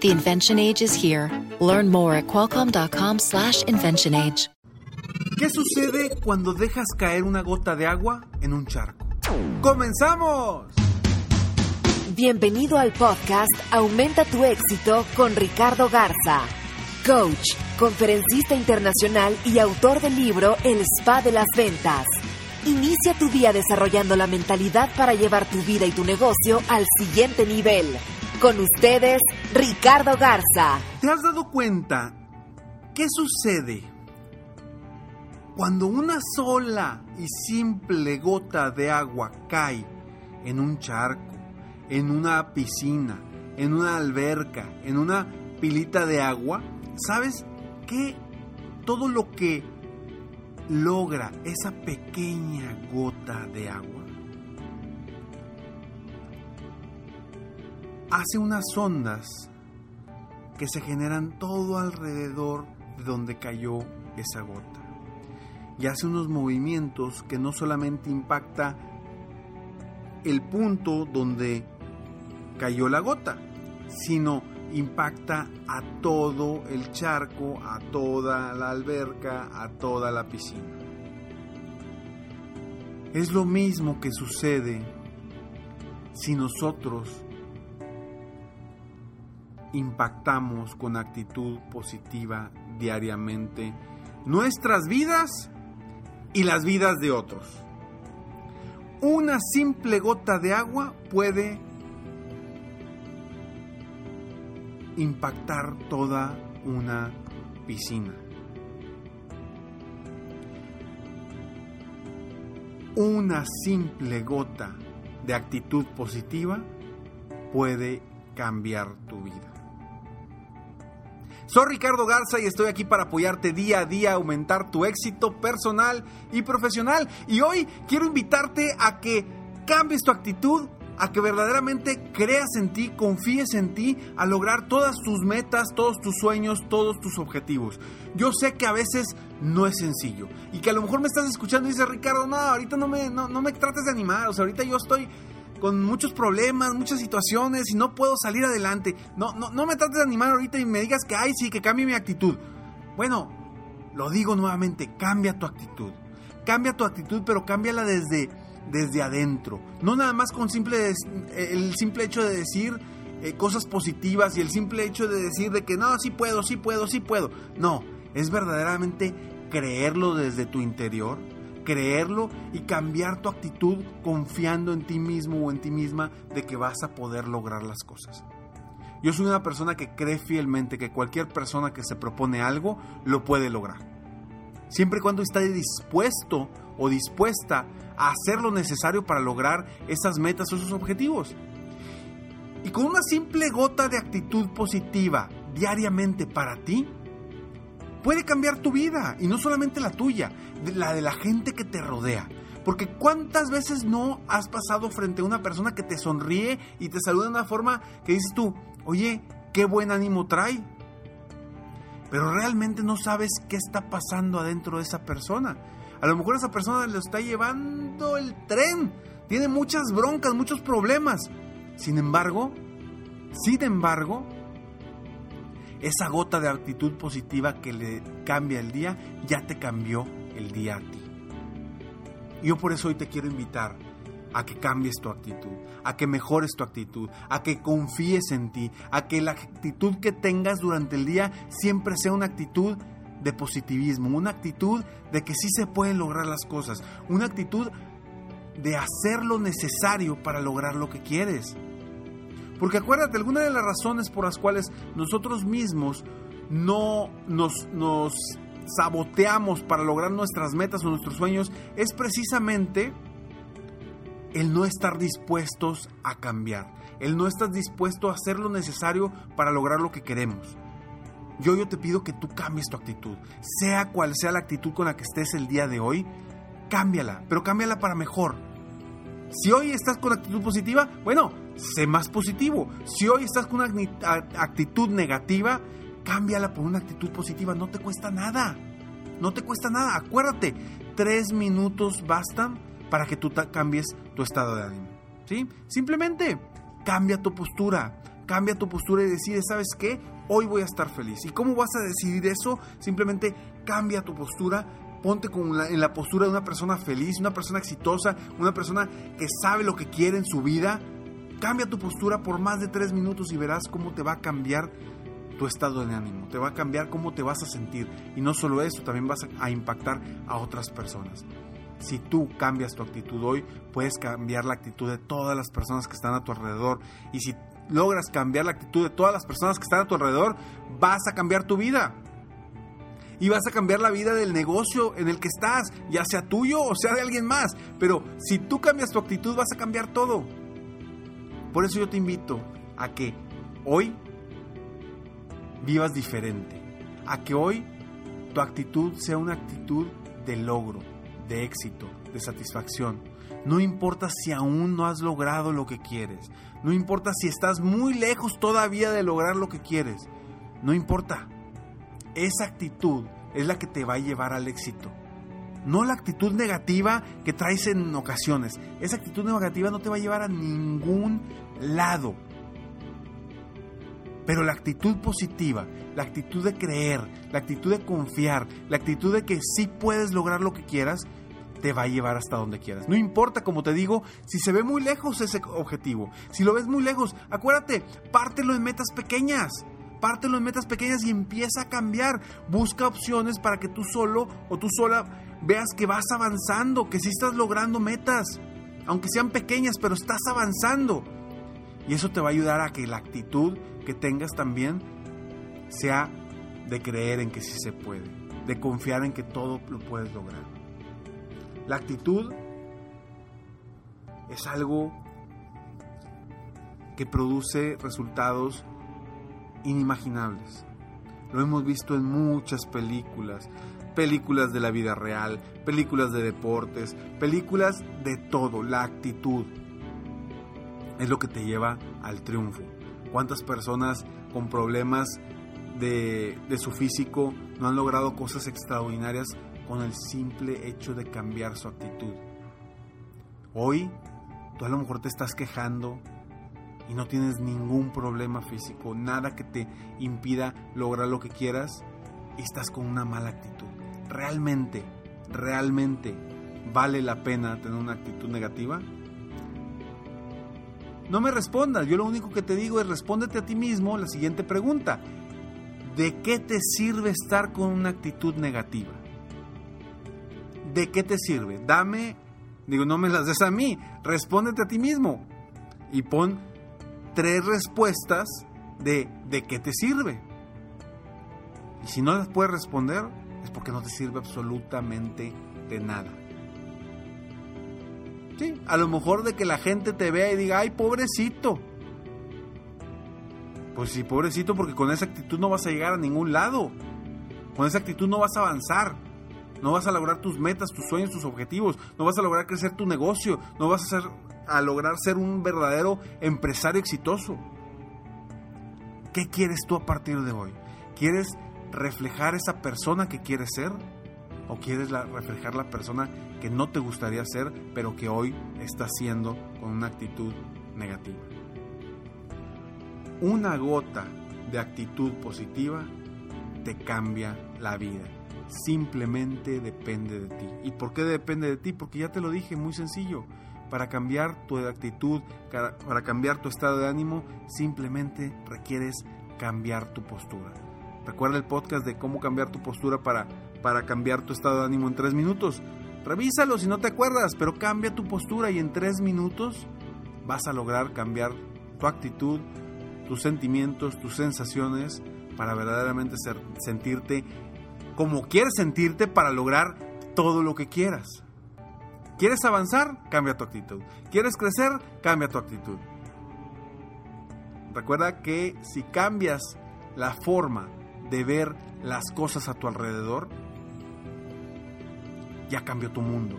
The invention age is here. Learn more at qualcomm.com/slash invention age. ¿Qué sucede cuando dejas caer una gota de agua en un charco? ¡Comenzamos! Bienvenido al podcast Aumenta tu éxito con Ricardo Garza, coach, conferencista internacional y autor del libro El Spa de las Ventas. Inicia tu día desarrollando la mentalidad para llevar tu vida y tu negocio al siguiente nivel. Con ustedes, Ricardo Garza. ¿Te has dado cuenta qué sucede cuando una sola y simple gota de agua cae en un charco, en una piscina, en una alberca, en una pilita de agua? ¿Sabes qué? Todo lo que logra esa pequeña gota de agua hace unas ondas que se generan todo alrededor de donde cayó esa gota. Y hace unos movimientos que no solamente impacta el punto donde cayó la gota, sino impacta a todo el charco, a toda la alberca, a toda la piscina. Es lo mismo que sucede si nosotros impactamos con actitud positiva diariamente nuestras vidas y las vidas de otros. Una simple gota de agua puede impactar toda una piscina. Una simple gota de actitud positiva puede cambiar tu vida. Soy Ricardo Garza y estoy aquí para apoyarte día a día a aumentar tu éxito personal y profesional. Y hoy quiero invitarte a que cambies tu actitud, a que verdaderamente creas en ti, confíes en ti, a lograr todas tus metas, todos tus sueños, todos tus objetivos. Yo sé que a veces no es sencillo y que a lo mejor me estás escuchando y dices, Ricardo, no, ahorita no me, no, no me trates de animar, o sea, ahorita yo estoy con muchos problemas, muchas situaciones y no puedo salir adelante. No, no, no me trates de animar ahorita y me digas que, ay, sí, que cambie mi actitud. Bueno, lo digo nuevamente, cambia tu actitud. Cambia tu actitud, pero cámbiala desde, desde adentro. No nada más con simple, el simple hecho de decir eh, cosas positivas y el simple hecho de decir de que no, sí puedo, sí puedo, sí puedo. No, es verdaderamente creerlo desde tu interior creerlo y cambiar tu actitud confiando en ti mismo o en ti misma de que vas a poder lograr las cosas. Yo soy una persona que cree fielmente que cualquier persona que se propone algo lo puede lograr. Siempre y cuando esté dispuesto o dispuesta a hacer lo necesario para lograr esas metas o esos objetivos. Y con una simple gota de actitud positiva diariamente para ti, puede cambiar tu vida y no solamente la tuya, la de la gente que te rodea. Porque cuántas veces no has pasado frente a una persona que te sonríe y te saluda de una forma que dices tú, oye, qué buen ánimo trae. Pero realmente no sabes qué está pasando adentro de esa persona. A lo mejor esa persona le está llevando el tren. Tiene muchas broncas, muchos problemas. Sin embargo, sin embargo, esa gota de actitud positiva que le cambia el día, ya te cambió el día a ti. Yo por eso hoy te quiero invitar a que cambies tu actitud, a que mejores tu actitud, a que confíes en ti, a que la actitud que tengas durante el día siempre sea una actitud de positivismo, una actitud de que sí se pueden lograr las cosas, una actitud de hacer lo necesario para lograr lo que quieres. Porque acuérdate, alguna de las razones por las cuales nosotros mismos no nos, nos saboteamos para lograr nuestras metas o nuestros sueños es precisamente el no estar dispuestos a cambiar, el no estar dispuesto a hacer lo necesario para lograr lo que queremos. Yo, yo te pido que tú cambies tu actitud. Sea cual sea la actitud con la que estés el día de hoy, cámbiala, pero cámbiala para mejor. Si hoy estás con actitud positiva, bueno, sé más positivo. Si hoy estás con una actitud negativa, cámbiala por una actitud positiva. No te cuesta nada. No te cuesta nada. Acuérdate, tres minutos bastan para que tú cambies tu estado de ánimo. ¿Sí? Simplemente cambia tu postura. Cambia tu postura y decide, ¿sabes qué? Hoy voy a estar feliz. ¿Y cómo vas a decidir eso? Simplemente cambia tu postura ponte en la postura de una persona feliz, una persona exitosa, una persona que sabe lo que quiere en su vida. Cambia tu postura por más de tres minutos y verás cómo te va a cambiar tu estado de ánimo, te va a cambiar cómo te vas a sentir. Y no solo eso, también vas a impactar a otras personas. Si tú cambias tu actitud hoy, puedes cambiar la actitud de todas las personas que están a tu alrededor. Y si logras cambiar la actitud de todas las personas que están a tu alrededor, vas a cambiar tu vida. Y vas a cambiar la vida del negocio en el que estás, ya sea tuyo o sea de alguien más. Pero si tú cambias tu actitud, vas a cambiar todo. Por eso yo te invito a que hoy vivas diferente. A que hoy tu actitud sea una actitud de logro, de éxito, de satisfacción. No importa si aún no has logrado lo que quieres. No importa si estás muy lejos todavía de lograr lo que quieres. No importa. Esa actitud es la que te va a llevar al éxito. No la actitud negativa que traes en ocasiones. Esa actitud negativa no te va a llevar a ningún lado. Pero la actitud positiva, la actitud de creer, la actitud de confiar, la actitud de que sí puedes lograr lo que quieras, te va a llevar hasta donde quieras. No importa, como te digo, si se ve muy lejos ese objetivo. Si lo ves muy lejos, acuérdate, pártelo en metas pequeñas. Pártelo en metas pequeñas y empieza a cambiar. Busca opciones para que tú solo o tú sola veas que vas avanzando, que sí estás logrando metas. Aunque sean pequeñas, pero estás avanzando. Y eso te va a ayudar a que la actitud que tengas también sea de creer en que sí se puede, de confiar en que todo lo puedes lograr. La actitud es algo que produce resultados inimaginables. Lo hemos visto en muchas películas, películas de la vida real, películas de deportes, películas de todo, la actitud es lo que te lleva al triunfo. ¿Cuántas personas con problemas de, su físico no han logrado cosas extraordinarias con el simple hecho de cambiar su actitud? Hoy tú a lo mejor te estás quejando y no tienes ningún problema físico, nada que te impida lograr lo que quieras y estás con una mala actitud. Realmente, realmente vale la pena tener una actitud negativa? No me respondas, yo lo único que te digo es respóndete a ti mismo la siguiente pregunta. ¿De qué te sirve estar con una actitud negativa? ¿De qué te sirve? Dame, digo, no me las des a mí, respóndete a ti mismo y pon tres respuestas de de qué te sirve. Y si no las puedes responder, es porque no te sirve absolutamente de nada a lo mejor de que la gente te vea y diga, ay, pobrecito. Pues sí, pobrecito, porque con esa actitud no vas a llegar a ningún lado. Con esa actitud no vas a avanzar. No vas a lograr tus metas, tus sueños, tus objetivos. No vas a lograr crecer tu negocio. No vas a, a lograr ser un verdadero empresario exitoso. ¿Qué quieres tú a partir de hoy? ¿Quieres reflejar esa persona que quieres ser? ¿O quieres reflejar la persona que no te gustaría ser, pero que hoy estás siendo con una actitud negativa? Una gota de actitud positiva te cambia la vida. Simplemente depende de ti. ¿Y por qué depende de ti? Porque ya te lo dije, muy sencillo. Para cambiar tu actitud, para cambiar tu estado de ánimo, simplemente requieres cambiar tu postura. Recuerda el podcast de cómo cambiar tu postura para para cambiar tu estado de ánimo en tres minutos. Revísalo si no te acuerdas, pero cambia tu postura y en tres minutos vas a lograr cambiar tu actitud, tus sentimientos, tus sensaciones para verdaderamente sentirte como quieres sentirte para lograr todo lo que quieras. ¿Quieres avanzar? Cambia tu actitud. ¿Quieres crecer? Cambia tu actitud. Recuerda que si cambias la forma de ver las cosas a tu alrededor, ya cambió tu mundo,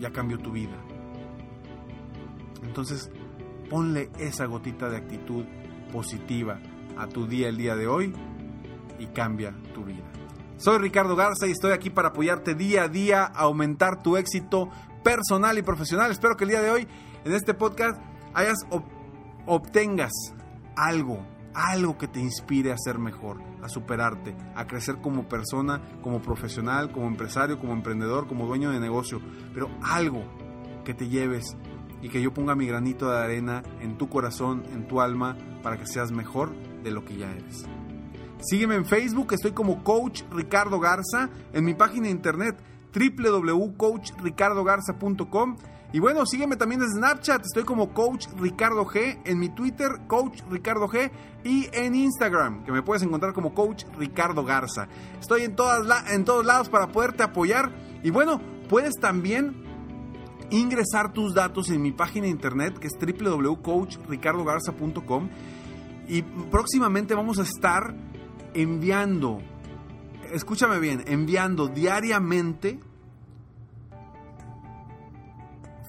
ya cambió tu vida. Entonces, ponle esa gotita de actitud positiva a tu día el día de hoy y cambia tu vida. Soy Ricardo Garza y estoy aquí para apoyarte día a día a aumentar tu éxito personal y profesional. Espero que el día de hoy en este podcast hayas obtengas algo, algo que te inspire a ser mejor, a superarte, a crecer como persona, como profesional, como empresario, como emprendedor, como dueño de negocio, pero algo que te lleves y que yo ponga mi granito de arena en tu corazón, en tu alma, para que seas mejor de lo que ya eres. Sígueme en Facebook, estoy como Coach Ricardo Garza, en mi página de internet www.coachricardogarza.com y bueno, sígueme también en Snapchat, estoy como Coach Ricardo G, en mi Twitter Coach Ricardo G y en Instagram, que me puedes encontrar como Coach Ricardo Garza. Estoy en, todas en todos lados para poderte apoyar. Y bueno, puedes también ingresar tus datos en mi página internet que es www.coachricardogarza.com y próximamente vamos a estar enviando, escúchame bien, enviando diariamente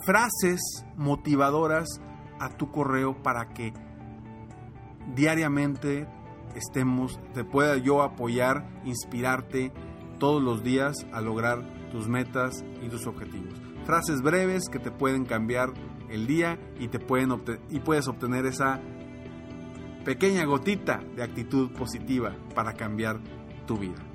frases motivadoras a tu correo para que diariamente estemos, te pueda yo apoyar, inspirarte todos los días a lograr tus metas y tus objetivos. Frases breves que te pueden cambiar el día y te pueden y puedes obtener esa pequeña gotita de actitud positiva para cambiar tu vida.